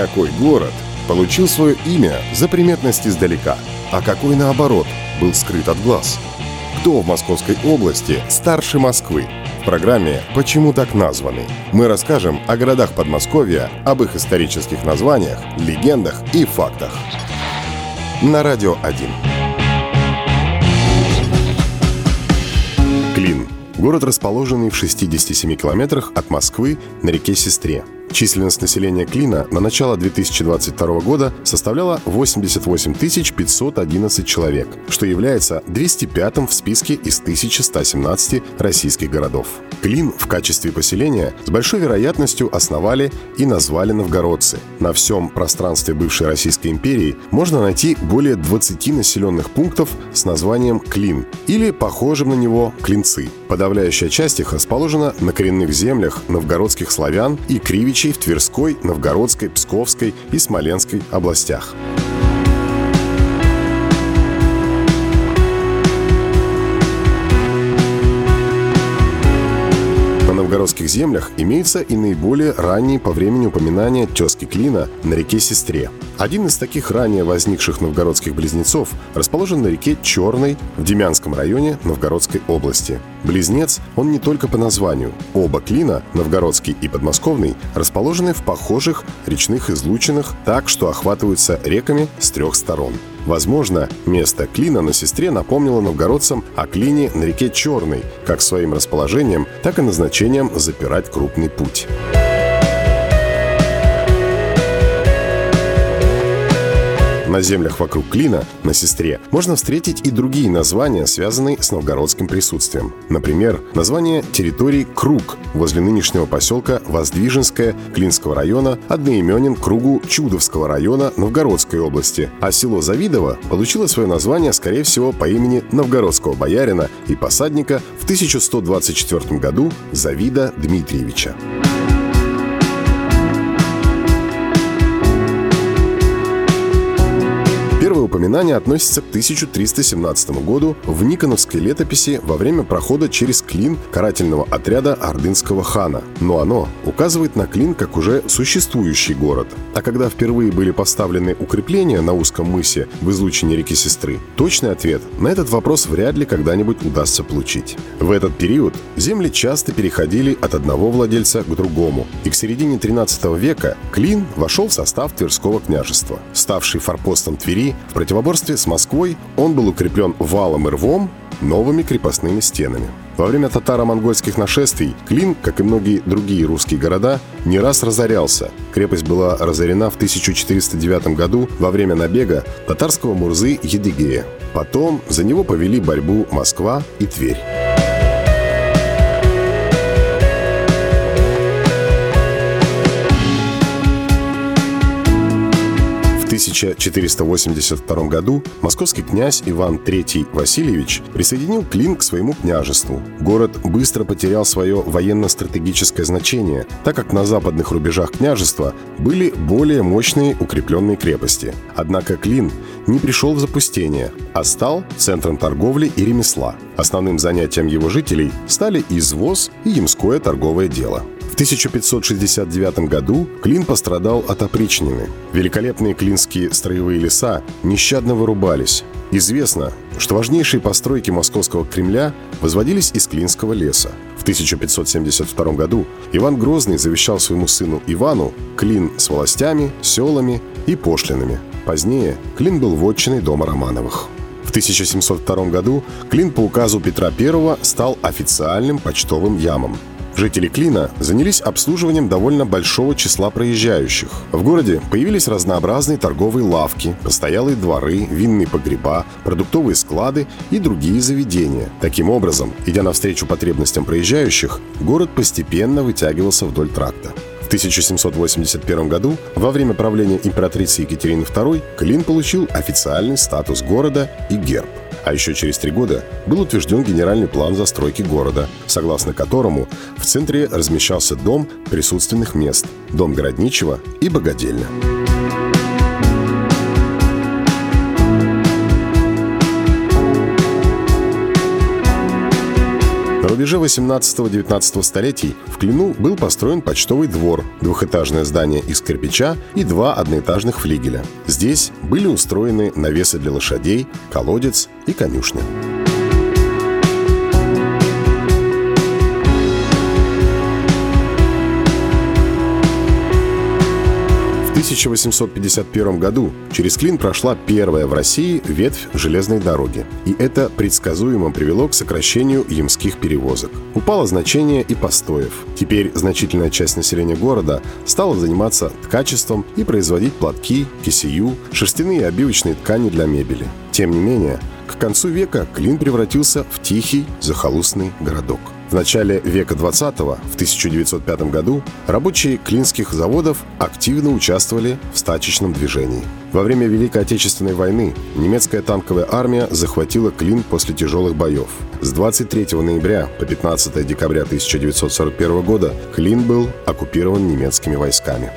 Какой город получил свое имя за приметность издалека, а какой, наоборот, был скрыт от глаз? Кто в Московской области старше Москвы? В программе «Почему так названы?» мы расскажем о городах Подмосковья, об их исторических названиях, легендах и фактах. На Радио 1. Клин. Город, расположенный в 67 километрах от Москвы на реке Сестре – Численность населения Клина на начало 2022 года составляла 88 511 человек, что является 205-м в списке из 1117 российских городов. Клин в качестве поселения с большой вероятностью основали и назвали новгородцы. На всем пространстве бывшей Российской империи можно найти более 20 населенных пунктов с названием Клин или похожим на него Клинцы. Подавляющая часть их расположена на коренных землях новгородских славян и кривич в Тверской, Новгородской, Псковской и Смоленской областях. Новгородских землях имеются и наиболее ранние по времени упоминания тески Клина на реке Сестре. Один из таких ранее возникших новгородских близнецов расположен на реке Черной в Демянском районе Новгородской области. Близнец он не только по названию. Оба Клина, новгородский и подмосковный, расположены в похожих речных излучинах так, что охватываются реками с трех сторон. Возможно, место клина на сестре напомнило новгородцам о клине на реке Черной, как своим расположением, так и назначением запирать крупный путь. На землях вокруг Клина, на Сестре, можно встретить и другие названия, связанные с новгородским присутствием. Например, название территории Круг возле нынешнего поселка Воздвиженское Клинского района одноименен кругу Чудовского района Новгородской области, а село Завидово получило свое название, скорее всего, по имени новгородского боярина и посадника в 1124 году Завида Дмитриевича. Первое упоминание относится к 1317 году в Никоновской летописи во время прохода через Клин карательного отряда ордынского хана. Но оно указывает на Клин как уже существующий город. А когда впервые были поставлены укрепления на узком мысе в излучине реки Сестры, точный ответ на этот вопрос вряд ли когда-нибудь удастся получить. В этот период земли часто переходили от одного владельца к другому, и к середине 13 века Клин вошел в состав Тверского княжества. Ставший форпостом Твери, в противоборстве с Москвой он был укреплен валом и рвом, новыми крепостными стенами. Во время татаро-монгольских нашествий Клин, как и многие другие русские города, не раз разорялся. Крепость была разорена в 1409 году во время набега татарского Мурзы Едигея. Потом за него повели борьбу Москва и Тверь. 1482 году московский князь Иван III Васильевич присоединил Клин к своему княжеству. Город быстро потерял свое военно-стратегическое значение, так как на западных рубежах княжества были более мощные укрепленные крепости. Однако Клин не пришел в запустение, а стал центром торговли и ремесла. Основным занятием его жителей стали извоз и ямское торговое дело. 1569 году Клин пострадал от опричнины. Великолепные клинские строевые леса нещадно вырубались. Известно, что важнейшие постройки московского Кремля возводились из Клинского леса. В 1572 году Иван Грозный завещал своему сыну Ивану Клин с властями, селами и пошлинами. Позднее Клин был вотчиной дома Романовых. В 1702 году Клин по указу Петра I стал официальным почтовым ямом. Жители Клина занялись обслуживанием довольно большого числа проезжающих. В городе появились разнообразные торговые лавки, постоялые дворы, винные погреба, продуктовые склады и другие заведения. Таким образом, идя навстречу потребностям проезжающих, город постепенно вытягивался вдоль тракта. В 1781 году, во время правления императрицы Екатерины II, Клин получил официальный статус города и герб. А еще через три года был утвержден генеральный план застройки города, согласно которому в центре размещался дом присутственных мест, дом городничего и богадельня. Рубеже 18-19 столетий в Клину был построен почтовый двор, двухэтажное здание из кирпича и два одноэтажных флигеля. Здесь были устроены навесы для лошадей, колодец и конюшня. 1851 году через Клин прошла первая в России ветвь железной дороги. И это предсказуемо привело к сокращению ямских перевозок. Упало значение и постоев. Теперь значительная часть населения города стала заниматься ткачеством и производить платки, кисею, шерстяные и обивочные ткани для мебели. Тем не менее, к концу века Клин превратился в тихий, захолустный городок. В начале века 20-го, в 1905 году, рабочие клинских заводов активно участвовали в стачечном движении. Во время Великой Отечественной войны немецкая танковая армия захватила Клин после тяжелых боев. С 23 ноября по 15 декабря 1941 года Клин был оккупирован немецкими войсками.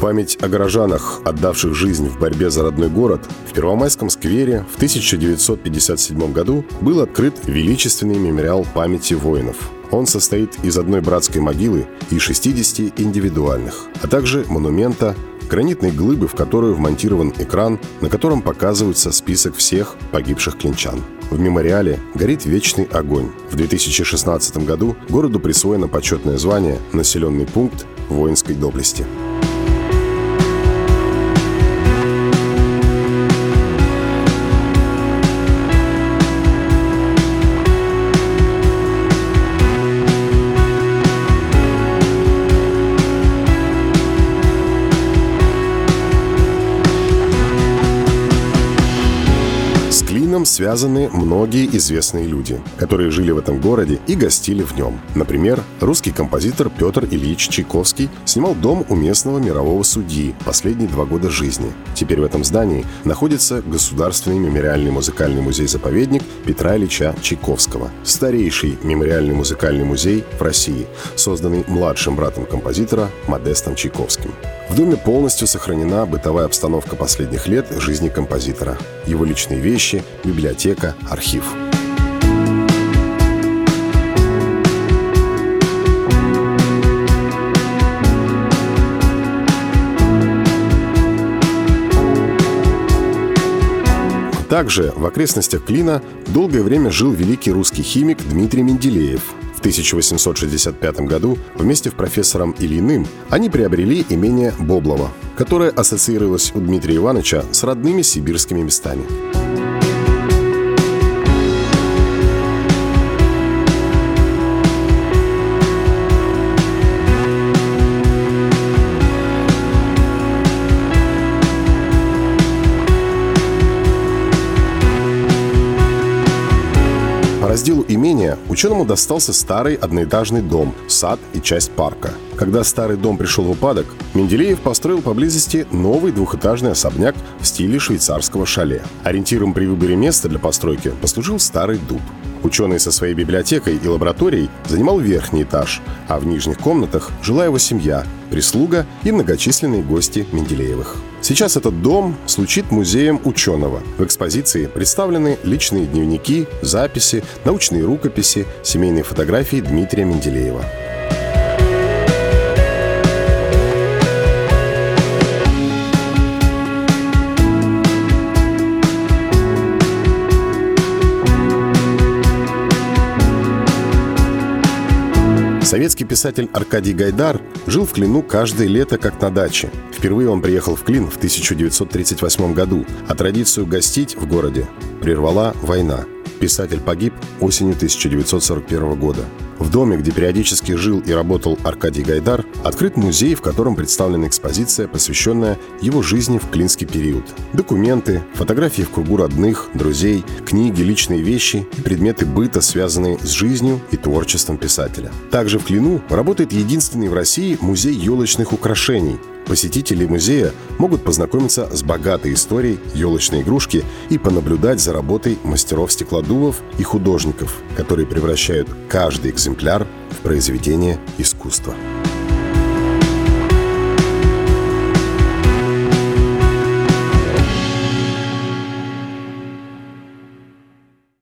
Память о горожанах, отдавших жизнь в борьбе за родной город, в Первомайском сквере в 1957 году был открыт величественный мемориал памяти воинов. Он состоит из одной братской могилы и 60 индивидуальных, а также монумента, гранитной глыбы, в которую вмонтирован экран, на котором показывается список всех погибших клинчан. В мемориале горит вечный огонь. В 2016 году городу присвоено почетное звание «Населенный пункт воинской доблести». Клином связаны многие известные люди, которые жили в этом городе и гостили в нем. Например, русский композитор Петр Ильич Чайковский снимал дом у местного мирового судьи последние два года жизни. Теперь в этом здании находится Государственный мемориальный музыкальный музей-заповедник Петра Ильича Чайковского, старейший мемориальный музыкальный музей в России, созданный младшим братом композитора Модестом Чайковским. В доме полностью сохранена бытовая обстановка последних лет жизни композитора, его личные вещи, библиотека, архив. Также в окрестностях Клина долгое время жил великий русский химик Дмитрий Менделеев – в 1865 году вместе с профессором Ильиным они приобрели имение Боблова, которое ассоциировалось у Дмитрия Ивановича с родными сибирскими местами. Разделу имения ученому достался старый одноэтажный дом, сад и часть парка. Когда старый дом пришел в упадок, Менделеев построил поблизости новый двухэтажный особняк в стиле швейцарского шале. Ориентиром при выборе места для постройки послужил старый дуб. Ученый со своей библиотекой и лабораторией занимал верхний этаж, а в нижних комнатах жила его семья, прислуга и многочисленные гости Менделеевых. Сейчас этот дом случит музеем ученого. В экспозиции представлены личные дневники, записи, научные рукописи, семейные фотографии Дмитрия Менделеева. Советский писатель Аркадий Гайдар жил в Клину каждое лето как на даче. Впервые он приехал в Клин в 1938 году, а традицию гостить в городе прервала война. Писатель погиб осенью 1941 года. В доме, где периодически жил и работал Аркадий Гайдар, открыт музей, в котором представлена экспозиция, посвященная его жизни в клинский период. Документы, фотографии в кругу родных, друзей, книги, личные вещи и предметы быта, связанные с жизнью и творчеством писателя. Также в Клину работает единственный в России музей елочных украшений, Посетители музея могут познакомиться с богатой историей елочной игрушки и понаблюдать за работой мастеров-стеклодувов и художников, которые превращают каждый экземпляр в произведение искусства.